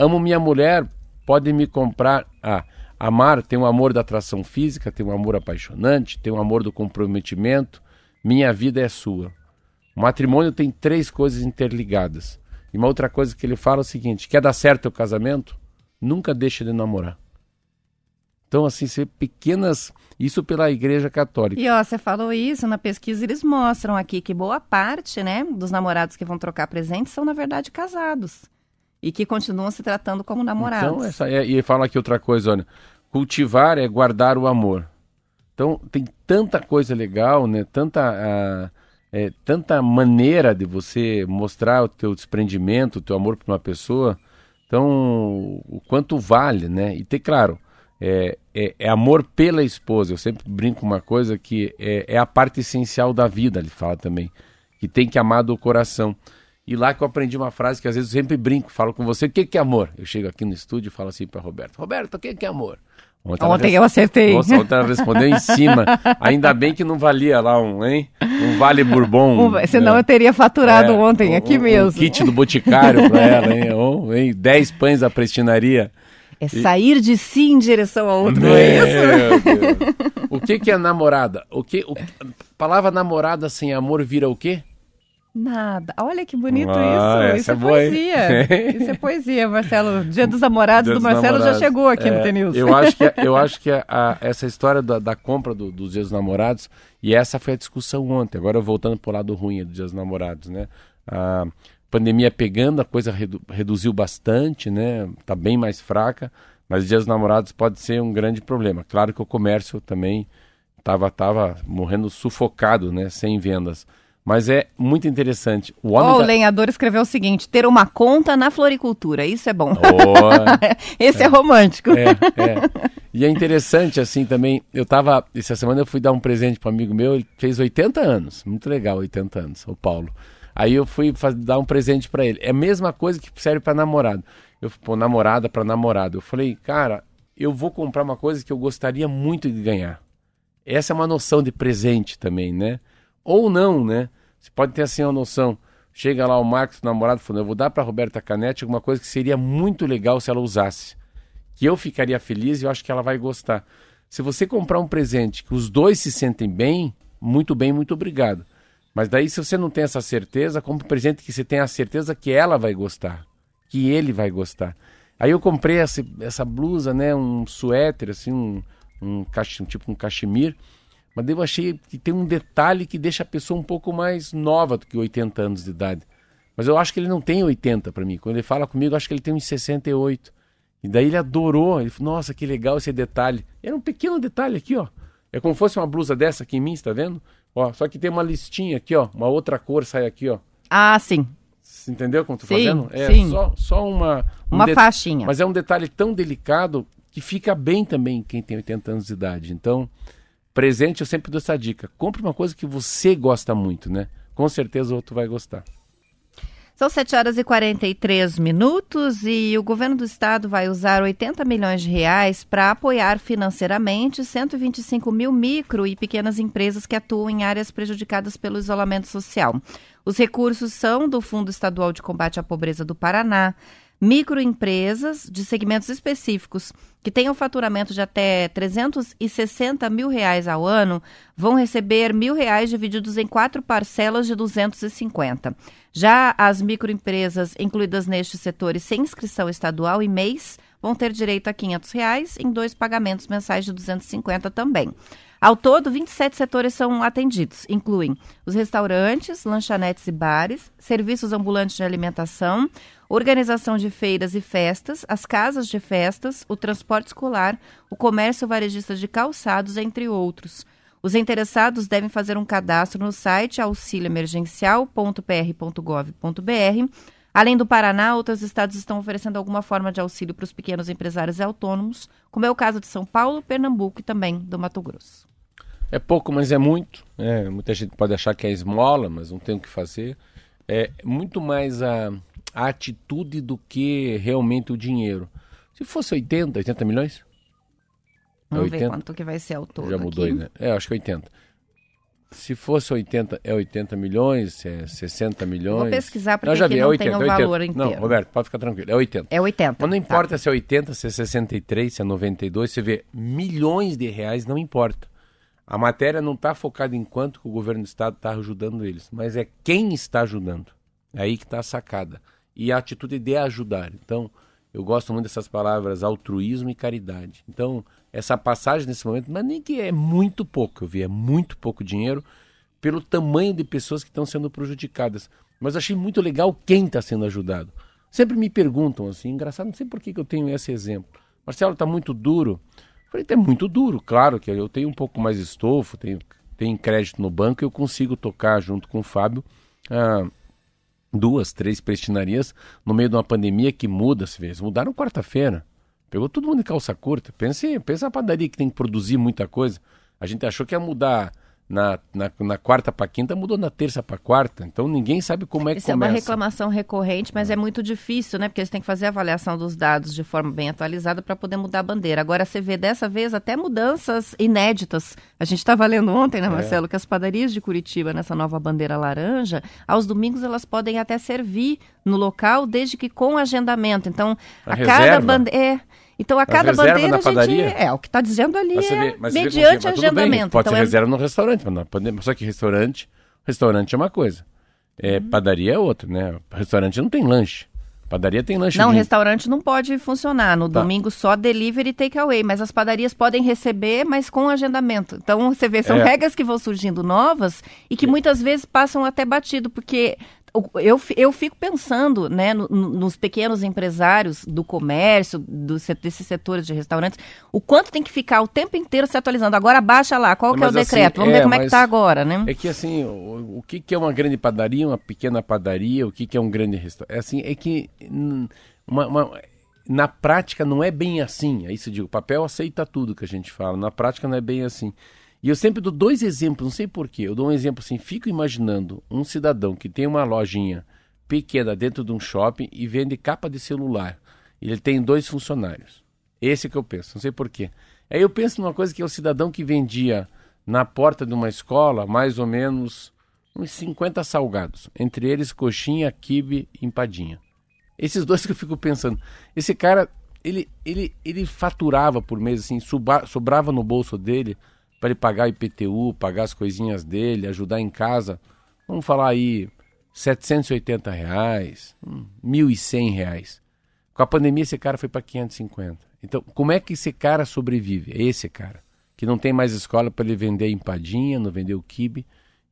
Amo minha mulher, pode me comprar. Ah, amar tem o um amor da atração física, tem um amor apaixonante, tem um amor do comprometimento. Minha vida é sua. O matrimônio tem três coisas interligadas. E uma outra coisa que ele fala é o seguinte: quer dar certo o casamento? Nunca deixe de namorar. Então, assim, ser pequenas. Isso pela Igreja Católica. E ó, você falou isso, na pesquisa eles mostram aqui que boa parte, né, dos namorados que vão trocar presentes são, na verdade, casados. E que continuam se tratando como namorados. Então, essa, é, e fala aqui outra coisa, olha. Cultivar é guardar o amor. Então, tem tanta coisa legal, né? Tanta, é, tanta maneira de você mostrar o teu desprendimento, o teu amor por uma pessoa. Então, o quanto vale, né? E ter claro, é, é, é, amor pela esposa. Eu sempre brinco uma coisa que é, é, a parte essencial da vida, ele fala também, que tem que amar do coração. E lá que eu aprendi uma frase que às vezes eu sempre brinco, falo com você, o que, que é amor? Eu chego aqui no estúdio e falo assim para Roberto, Roberto, o que, que é amor? Ontem, ontem eu acertei. Nossa, ontem ela respondeu em cima. Ainda bem que não valia lá um, hein? Um Vale Bourbon. Um, senão né? eu teria faturado é, ontem, aqui um, mesmo. Um kit do Boticário para ela, hein? Um, hein? Dez pães da prestinaria. É sair de si em direção a outro, Meu é isso? Deus. O que, que é namorada? O que, o, palavra namorada sem amor vira o quê? Nada. Olha que bonito ah, isso. Isso é, é poesia. isso é poesia, Marcelo. Dia dos namorados Dia do Marcelo namorados. já chegou aqui é, no Tenils. Eu acho que, eu acho que a, a, essa história da, da compra do, dos Dias dos Namorados, e essa foi a discussão ontem, agora voltando para o lado ruim dos Dias dos Namorados, né? A pandemia pegando, a coisa redu, reduziu bastante, né? Tá bem mais fraca, mas Dias dos Namorados pode ser um grande problema. Claro que o comércio também estava tava morrendo sufocado, né? Sem vendas. Mas é muito interessante. O, homem oh, tá... o lenhador escreveu o seguinte: ter uma conta na floricultura. Isso é bom. Oh, Esse é, é romântico. É, é. E é interessante, assim, também. Eu tava. Essa semana eu fui dar um presente para um amigo meu, ele fez 80 anos. Muito legal, 80 anos, o Paulo. Aí eu fui dar um presente para ele. É a mesma coisa que serve para namorado. Eu pô, namorada para namorado. Eu falei, cara, eu vou comprar uma coisa que eu gostaria muito de ganhar. Essa é uma noção de presente também, né? Ou não, né? Você pode ter assim uma noção. Chega lá o Marcos, o namorado, falando: Eu vou dar para Roberta Canete alguma coisa que seria muito legal se ela usasse. Que eu ficaria feliz e eu acho que ela vai gostar. Se você comprar um presente que os dois se sentem bem, muito bem, muito obrigado. Mas daí, se você não tem essa certeza, compre um presente que você tenha a certeza que ela vai gostar, que ele vai gostar. Aí eu comprei essa, essa blusa, né, um suéter, assim, um, um, um tipo um cachemir, mas eu achei que tem um detalhe que deixa a pessoa um pouco mais nova do que 80 anos de idade. Mas eu acho que ele não tem 80 para mim. Quando ele fala comigo, eu acho que ele tem uns 68. E daí ele adorou. Ele falou, nossa, que legal esse detalhe. Era um pequeno detalhe aqui, ó. É como se fosse uma blusa dessa aqui em mim, está vendo? Ó, só que tem uma listinha aqui, ó. Uma outra cor sai aqui, ó. Ah, sim. Você entendeu como sim, fazendo? É sim. só, só uma... Um uma faixinha. Mas é um detalhe tão delicado que fica bem também quem tem 80 anos de idade. Então, Presente, eu sempre dou essa dica. Compre uma coisa que você gosta muito, né? Com certeza o outro vai gostar. São 7 horas e 43 minutos e o governo do estado vai usar 80 milhões de reais para apoiar financeiramente 125 mil micro e pequenas empresas que atuam em áreas prejudicadas pelo isolamento social. Os recursos são do Fundo Estadual de Combate à Pobreza do Paraná, microempresas de segmentos específicos que tenham faturamento de até 360 mil reais ao ano vão receber mil reais divididos em quatro parcelas de 250. Já as microempresas incluídas nestes setores sem inscrição estadual e mês vão ter direito a 500 reais em dois pagamentos mensais de 250 também. Ao todo, 27 setores são atendidos, incluem os restaurantes, lanchonetes e bares, serviços ambulantes de alimentação, organização de feiras e festas, as casas de festas, o transporte escolar, o comércio varejista de calçados, entre outros. Os interessados devem fazer um cadastro no site auxilioemergencial.pr.gov.br. Além do Paraná, outros estados estão oferecendo alguma forma de auxílio para os pequenos empresários e autônomos, como é o caso de São Paulo, Pernambuco e também do Mato Grosso. É pouco, mas é muito. É, muita gente pode achar que é esmola, mas não tem o que fazer. É muito mais a, a atitude do que realmente o dinheiro. Se fosse 80, 80 milhões? É Vamos 80? ver quanto que vai ser ao todo. Já mudou, aqui. né? É, acho que 80. Se fosse 80, é 80 milhões, é 60 milhões. Vou pesquisar para que vi, é não 80, tem o 80. valor inteiro. Não, Roberto, pode ficar tranquilo, é 80. É 80. Mas não importa tá. se é 80, se é 63, se é 92, você vê milhões de reais, não importa. A matéria não está focada em quanto o governo do estado está ajudando eles, mas é quem está ajudando. É aí que está a sacada. E a atitude de ajudar. Então, eu gosto muito dessas palavras altruísmo e caridade. Então, essa passagem nesse momento, mas nem que é muito pouco, eu vi, é muito pouco dinheiro pelo tamanho de pessoas que estão sendo prejudicadas. Mas achei muito legal quem está sendo ajudado. sempre me perguntam assim, engraçado, não sei por que, que eu tenho esse exemplo. Marcelo, está muito duro. Eu falei, é muito duro, claro que eu tenho um pouco mais de estofo, tenho, tenho crédito no banco, eu consigo tocar junto com o Fábio ah, duas, três prestinarias no meio de uma pandemia que muda às vezes. Mudaram quarta-feira. Pegou todo mundo de calça curta. Pense, pensa a padaria que tem que produzir muita coisa. A gente achou que ia mudar na, na, na quarta para quinta, mudou na terça para quarta. Então ninguém sabe como é que Isso começa. é uma reclamação recorrente, mas é. é muito difícil, né? Porque eles têm que fazer a avaliação dos dados de forma bem atualizada para poder mudar a bandeira. Agora você vê dessa vez até mudanças inéditas. A gente estava lendo ontem, né, é. Marcelo, é. que as padarias de Curitiba, nessa nova bandeira laranja, aos domingos elas podem até servir no local, desde que com agendamento. Então, a, a cada bandeira. É, então, a cada bandeira a gente... É, o que está dizendo ali é vê, mediante agendamento. Pode então, ser é... reserva no restaurante, mas só que restaurante, restaurante é uma coisa. É, uhum. Padaria é outra, né? Restaurante não tem lanche. Padaria tem lanche. Não, de... restaurante não pode funcionar. No tá. domingo só delivery e takeaway. Mas as padarias podem receber, mas com agendamento. Então você vê, são é. regras que vão surgindo novas e que muitas vezes passam até batido, porque eu, eu fico pensando né, no, nos pequenos empresários do comércio, do, desses setores de restaurantes, o quanto tem que ficar o tempo inteiro se atualizando. Agora baixa lá, qual que é o assim, decreto? Vamos é, ver como é que está agora, né? É que assim, o, o, que, que é uma grande padaria, uma pequena padaria, o que, que é um grande restaurante? É assim, é que uma, uma, na prática não é bem assim. É isso eu digo, o papel aceita tudo que a gente fala. Na prática não é bem assim. E eu sempre dou dois exemplos, não sei porquê. Eu dou um exemplo assim, fico imaginando um cidadão que tem uma lojinha pequena dentro de um shopping e vende capa de celular. Ele tem dois funcionários. Esse que eu penso, não sei porquê. Aí eu penso numa coisa que é o cidadão que vendia na porta de uma escola mais ou menos uns 50 salgados. Entre eles coxinha, quibe e empadinha. Esses dois que eu fico pensando. Esse cara, ele, ele, ele faturava por mês, assim, sobrava no bolso dele para ele pagar IPTU, pagar as coisinhas dele, ajudar em casa, vamos falar aí, 780 reais, 1.100 reais. Com a pandemia esse cara foi para 550. Então, como é que esse cara sobrevive? É esse cara, que não tem mais escola para ele vender empadinha, não vender o quibe,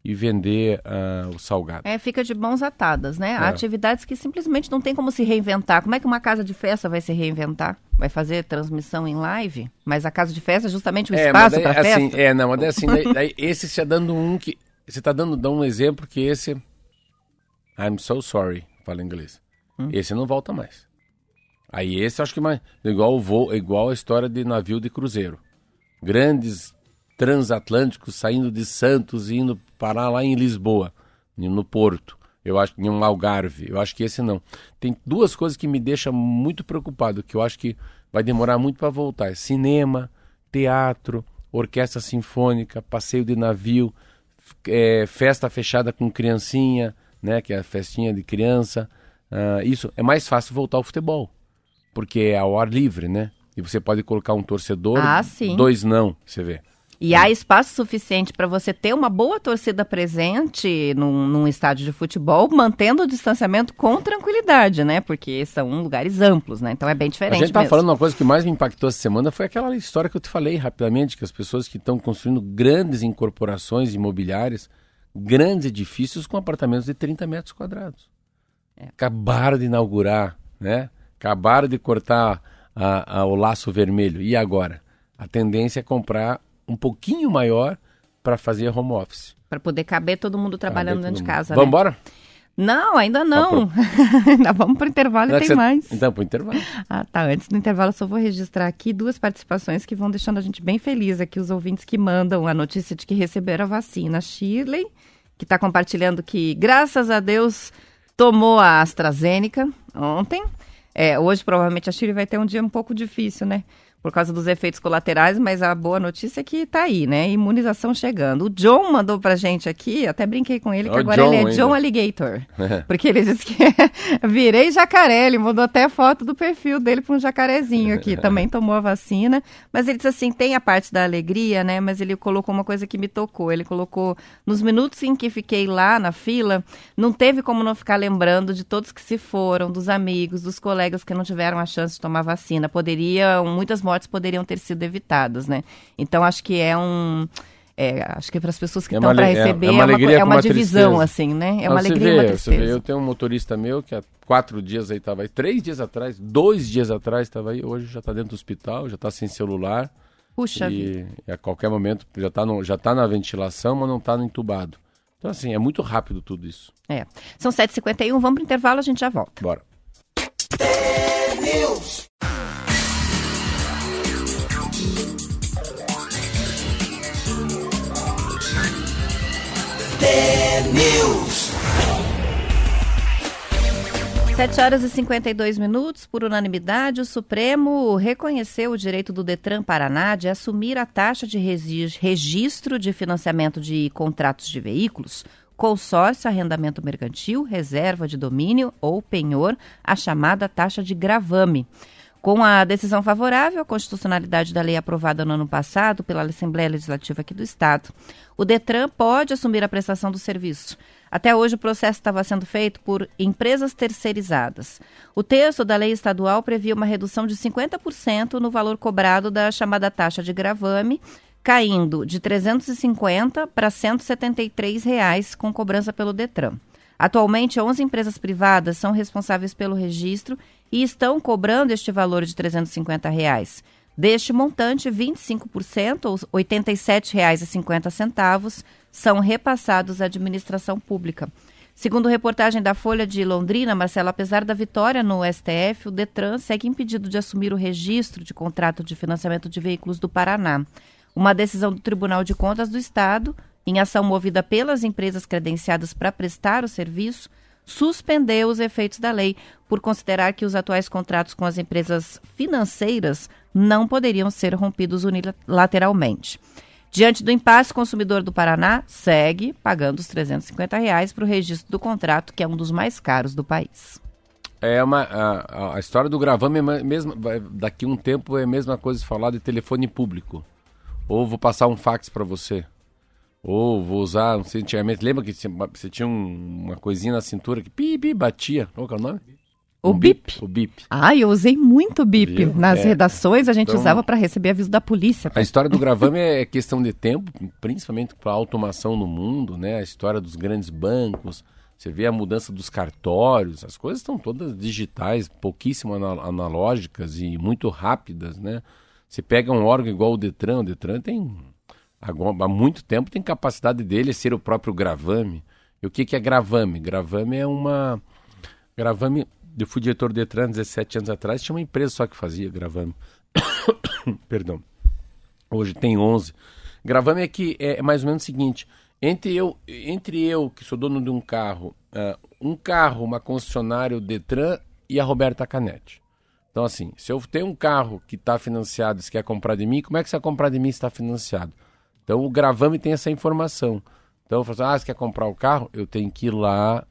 e vender uh, o salgado. É, fica de mãos atadas, né? É. Há atividades que simplesmente não tem como se reinventar. Como é que uma casa de festa vai se reinventar? Vai fazer transmissão em live? Mas a casa de festa é justamente o é, espaço para assim, festa? É, não, mas é assim, daí, daí, esse está dando um que... Você está dando, dando um exemplo que esse... I'm so sorry, fala em inglês. Hum? Esse não volta mais. Aí esse acho que mais... Igual, o voo, igual a história de navio de cruzeiro. Grandes transatlânticos saindo de Santos e indo parar lá em Lisboa, no Porto. Eu acho em um Algarve. Eu acho que esse não. Tem duas coisas que me deixam muito preocupado, que eu acho que vai demorar muito para voltar: cinema, teatro, orquestra sinfônica, passeio de navio, é, festa fechada com criancinha, né? Que é a festinha de criança. Uh, isso é mais fácil voltar ao futebol, porque é ao ar livre, né? E você pode colocar um torcedor, ah, dois não, você vê. E há espaço suficiente para você ter uma boa torcida presente num, num, estádio de futebol, mantendo o distanciamento com tranquilidade, né? Porque são lugares amplos, né? Então é bem diferente. A gente tá falando uma coisa que mais me impactou essa semana foi aquela história que eu te falei rapidamente, que as pessoas que estão construindo grandes incorporações imobiliárias, grandes edifícios com apartamentos de 30 metros quadrados. É. Acabaram de inaugurar, né? Acabaram de cortar a, a, o laço vermelho. E agora? A tendência é comprar um pouquinho maior para fazer home office. Para poder caber todo mundo trabalhando dentro de casa. Vamos né? embora? Não, ainda não. ainda vamos para o intervalo não, e tem você... mais. Então, para o intervalo. Ah, tá. Antes do intervalo, só vou registrar aqui duas participações que vão deixando a gente bem feliz aqui, os ouvintes que mandam a notícia de que receberam a vacina. Shirley, que está compartilhando que, graças a Deus, tomou a AstraZeneca ontem. É, hoje, provavelmente, a Shirley vai ter um dia um pouco difícil, né? Por causa dos efeitos colaterais, mas a boa notícia é que está aí, né? Imunização chegando. O John mandou pra gente aqui, até brinquei com ele, que agora John ele é ainda. John Alligator. porque ele disse que virei jacaré, ele mudou até foto do perfil dele para um jacarezinho aqui. Também tomou a vacina, mas ele disse assim, tem a parte da alegria, né? Mas ele colocou uma coisa que me tocou. Ele colocou, nos minutos em que fiquei lá na fila, não teve como não ficar lembrando de todos que se foram, dos amigos, dos colegas que não tiveram a chance de tomar vacina. Poderiam, muitas mortes mortes poderiam ter sido evitadas, né? Então acho que é um é, acho que para as pessoas que estão para receber é, é, uma, é uma, é uma divisão, tristeza. assim, né? É uma alegria e uma tristeza. Vê, eu tenho um motorista meu que há quatro dias aí estava aí, três dias atrás, dois dias atrás estava aí, hoje já está dentro do hospital, já está sem celular. Puxa e, e, a qualquer momento já está já tá na ventilação, mas não está no entubado. Então, assim, é muito rápido tudo isso. É. São 7h51, vamos para o intervalo, a gente já volta. Bora. News. 7 horas e 52 minutos. Por unanimidade, o Supremo reconheceu o direito do Detran Paraná de assumir a taxa de registro de financiamento de contratos de veículos, consórcio, arrendamento mercantil, reserva de domínio ou penhor, a chamada taxa de gravame. Com a decisão favorável à constitucionalidade da lei aprovada no ano passado pela Assembleia Legislativa aqui do Estado, o Detran pode assumir a prestação do serviço. Até hoje, o processo estava sendo feito por empresas terceirizadas. O texto da lei estadual previa uma redução de 50% no valor cobrado da chamada taxa de gravame, caindo de R$ 350 para 173 reais com cobrança pelo Detran. Atualmente, 11 empresas privadas são responsáveis pelo registro e estão cobrando este valor de 350 reais. Deste montante, 25%, ou R$ 87,50, são repassados à administração pública. Segundo reportagem da Folha de Londrina, Marcelo, apesar da vitória no STF, o Detran segue impedido de assumir o registro de contrato de financiamento de veículos do Paraná. Uma decisão do Tribunal de Contas do Estado, em ação movida pelas empresas credenciadas para prestar o serviço, suspendeu os efeitos da lei por considerar que os atuais contratos com as empresas financeiras não poderiam ser rompidos unilateralmente. Diante do impasse, o consumidor do Paraná segue pagando os 350 reais para o registro do contrato, que é um dos mais caros do país. É uma a, a história do gravame é mesmo daqui a um tempo é a mesma coisa de falar de telefone público. Ou vou passar um fax para você. Ou vou usar, não sei, antigamente, lembra que você tinha um, uma coisinha na cintura que pi, pi, batia. Qual que é o nome? O bip. O bip. Ah, eu usei muito bip. Viu? Nas é. redações a gente então, usava para receber aviso da polícia. Tá? A história do gravame é questão de tempo, principalmente para a automação no mundo, né? A história dos grandes bancos. Você vê a mudança dos cartórios, as coisas estão todas digitais, pouquíssimo analógicas e muito rápidas, né? Você pega um órgão igual o Detran, o Detran tem há muito tempo tem capacidade dele ser o próprio gravame. E o que, que é gravame? Gravame é uma. Gravame, eu fui diretor do Detran 17 anos atrás, tinha uma empresa só que fazia gravame. Perdão. Hoje tem 11. Gravame é que é mais ou menos o seguinte: entre eu, entre eu que sou dono de um carro, uh, um carro, uma concessionária, o Detran e a Roberta Canetti. Então, assim, se eu tenho um carro que está financiado e quer comprar de mim, como é que você vai comprar de mim se está financiado? Então o gravame tem essa informação. Então eu falo assim, ah, você quer comprar o carro? Eu tenho que ir lá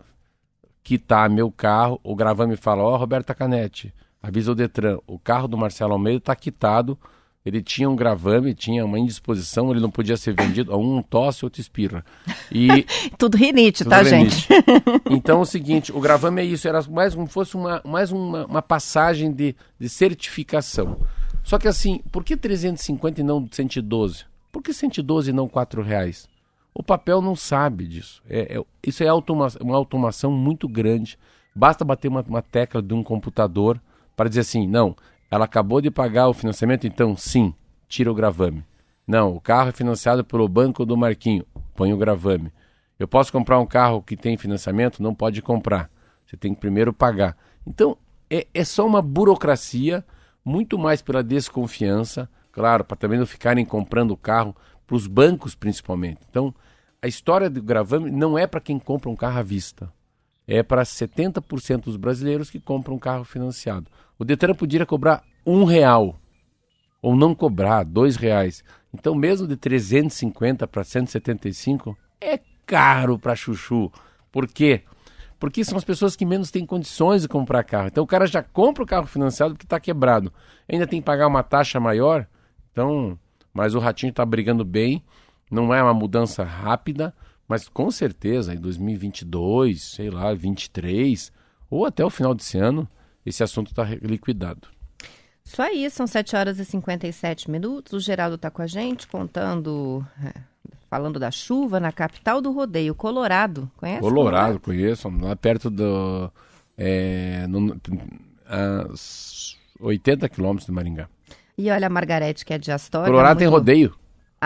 quitar meu carro. O gravame fala, ó, oh, Roberta Canetti, avisa o Detran, o carro do Marcelo Almeida está quitado. Ele tinha um gravame, tinha uma indisposição, ele não podia ser vendido. Um tosse, outro espirra. E... tudo rinite, tudo tá, rinite. gente? então é o seguinte, o gravame é isso, era mais como fosse uma, mais uma, uma passagem de, de certificação. Só que assim, por que 350 e não 112? Por que 112 e não R$ reais? O papel não sabe disso. É, é isso é automa uma automação muito grande. Basta bater uma, uma tecla de um computador para dizer assim: não, ela acabou de pagar o financiamento, então sim, tira o gravame. Não, o carro é financiado pelo banco do Marquinho, põe o gravame. Eu posso comprar um carro que tem financiamento? Não pode comprar. Você tem que primeiro pagar. Então, é, é só uma burocracia, muito mais pela desconfiança, claro, para também não ficarem comprando carro, para os bancos principalmente. Então, a história do gravame não é para quem compra um carro à vista. É para 70% dos brasileiros que compram um carro financiado. O Detran poderia cobrar um real, ou não cobrar dois reais. Então, mesmo de 350 para 175, é caro para chuchu. Por quê? Porque são as pessoas que menos têm condições de comprar carro. Então o cara já compra o carro financiado porque está quebrado. Ainda tem que pagar uma taxa maior. Então, mas o Ratinho está brigando bem. Não é uma mudança rápida, mas com certeza em 2022, sei lá, 23 ou até o final desse ano, esse assunto está liquidado. Isso aí, são 7 horas e 57 minutos. O Geraldo está com a gente contando, é, falando da chuva na capital do rodeio, Colorado. Conhece? Colorado, conheço, lá perto do. É, no, a 80 quilômetros de Maringá. E olha a Margarete, que é de Astorga. Colorado muito... tem rodeio.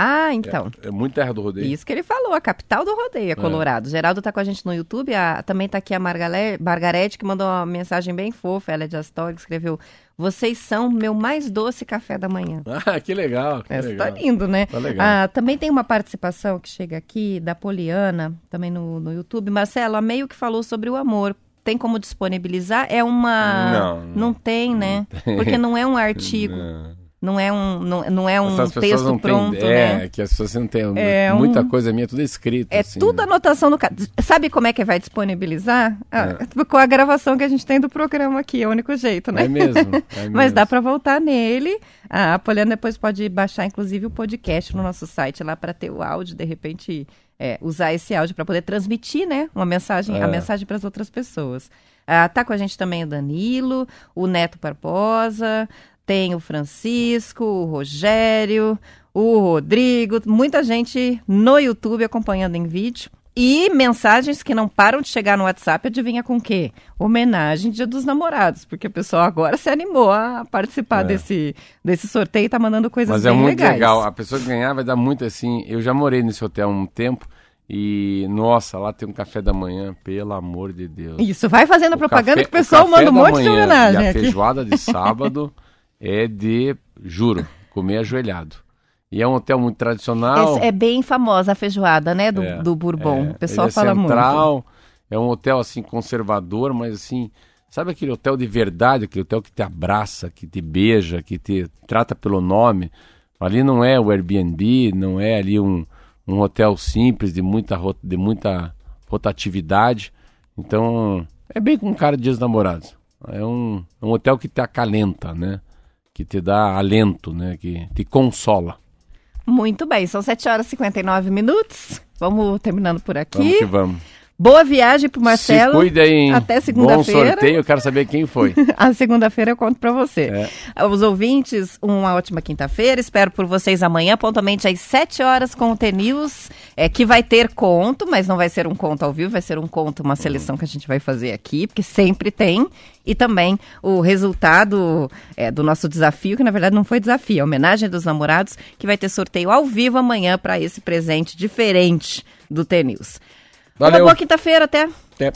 Ah, então. É, é muito terra do rodeio. Isso que ele falou, a capital do rodeio é Colorado. É. Geraldo tá com a gente no YouTube, a, também tá aqui a Margale, Margarete, que mandou uma mensagem bem fofa, ela é de Astorga, escreveu, vocês são meu mais doce café da manhã. Ah, que legal, que Essa legal. tá lindo, né? Tá legal. Ah, também tem uma participação que chega aqui, da Poliana, também no, no YouTube. Marcelo, a meio que falou sobre o amor tem como disponibilizar? É uma. Não. Não, tem, né? não tem. Porque não é um artigo. Não. Não é um, não, não é um texto pronto, né? É, que as pessoas não têm. É muita um- coisa minha, tudo escrito. É assim, tudo né? anotação do cara. Sabe como é que vai disponibilizar? Ah, É. Com a gravação que a gente tem do programa aqui, é o único jeito, né? É mesmo. é Mas mesmo. dá para voltar nele. Ah, a Poliana depois pode baixar, inclusive, o podcast no nosso site lá para ter o áudio, de repente é, usar esse áudio para poder transmitir, né, uma mensagem, É. a mensagem para as outras pessoas. Ah, tá com a gente também o Danilo, o Neto Barbosa, tem o Francisco, o Rogério, o Rodrigo, muita gente no YouTube acompanhando em vídeo. E mensagens que não param de chegar no WhatsApp, adivinha com o quê? Homenagem Dia dos Namorados, porque o pessoal agora se animou a participar É. desse, desse sorteio e tá mandando coisas Mas é bem muito legais. legal. A pessoa que ganhar vai dar muito assim. Eu já morei nesse hotel há um tempo e, nossa, lá tem um café da manhã, pelo amor de Deus. Isso, vai fazendo O propaganda café- que o pessoal café manda um monte de manhã homenagem E a aqui. feijoada de sábado é de, juro, comer ajoelhado. E é um hotel muito tradicional. Esse é bem famosa a feijoada, né, do, É, do Bourbon. é, o pessoal é fala muito. central, É um hotel assim conservador, mas assim, sabe aquele hotel de verdade, aquele hotel que te abraça, que te beija, que te trata pelo nome. Ali não é o Airbnb, não é ali um, um hotel simples de muita de muita rotatividade. Então, é bem com cara de dias namorados. É um, é um hotel que te acalenta, né? Que te dá alento, né? Que te consola. Muito bem, são 7 horas e 59 minutos. Vamos terminando por aqui. Vamos que vamos. Boa viagem pro Marcelo. Se hein? Até Bom segunda-feira. sorteio, eu quero saber quem foi. A segunda-feira eu conto pra você. É. Os ouvintes, uma ótima quinta-feira. Espero por vocês amanhã, pontualmente às 7 horas com o T-News, é, que vai ter conto, mas não vai ser um conto ao vivo, vai ser um conto, uma seleção que a gente vai fazer aqui, porque sempre tem. E também o resultado é, do nosso desafio, que na verdade não foi desafio, é a homenagem dos namorados, que vai ter sorteio ao vivo amanhã para esse presente diferente do T-News. Uma Valeu. boa quinta-feira, até. Até.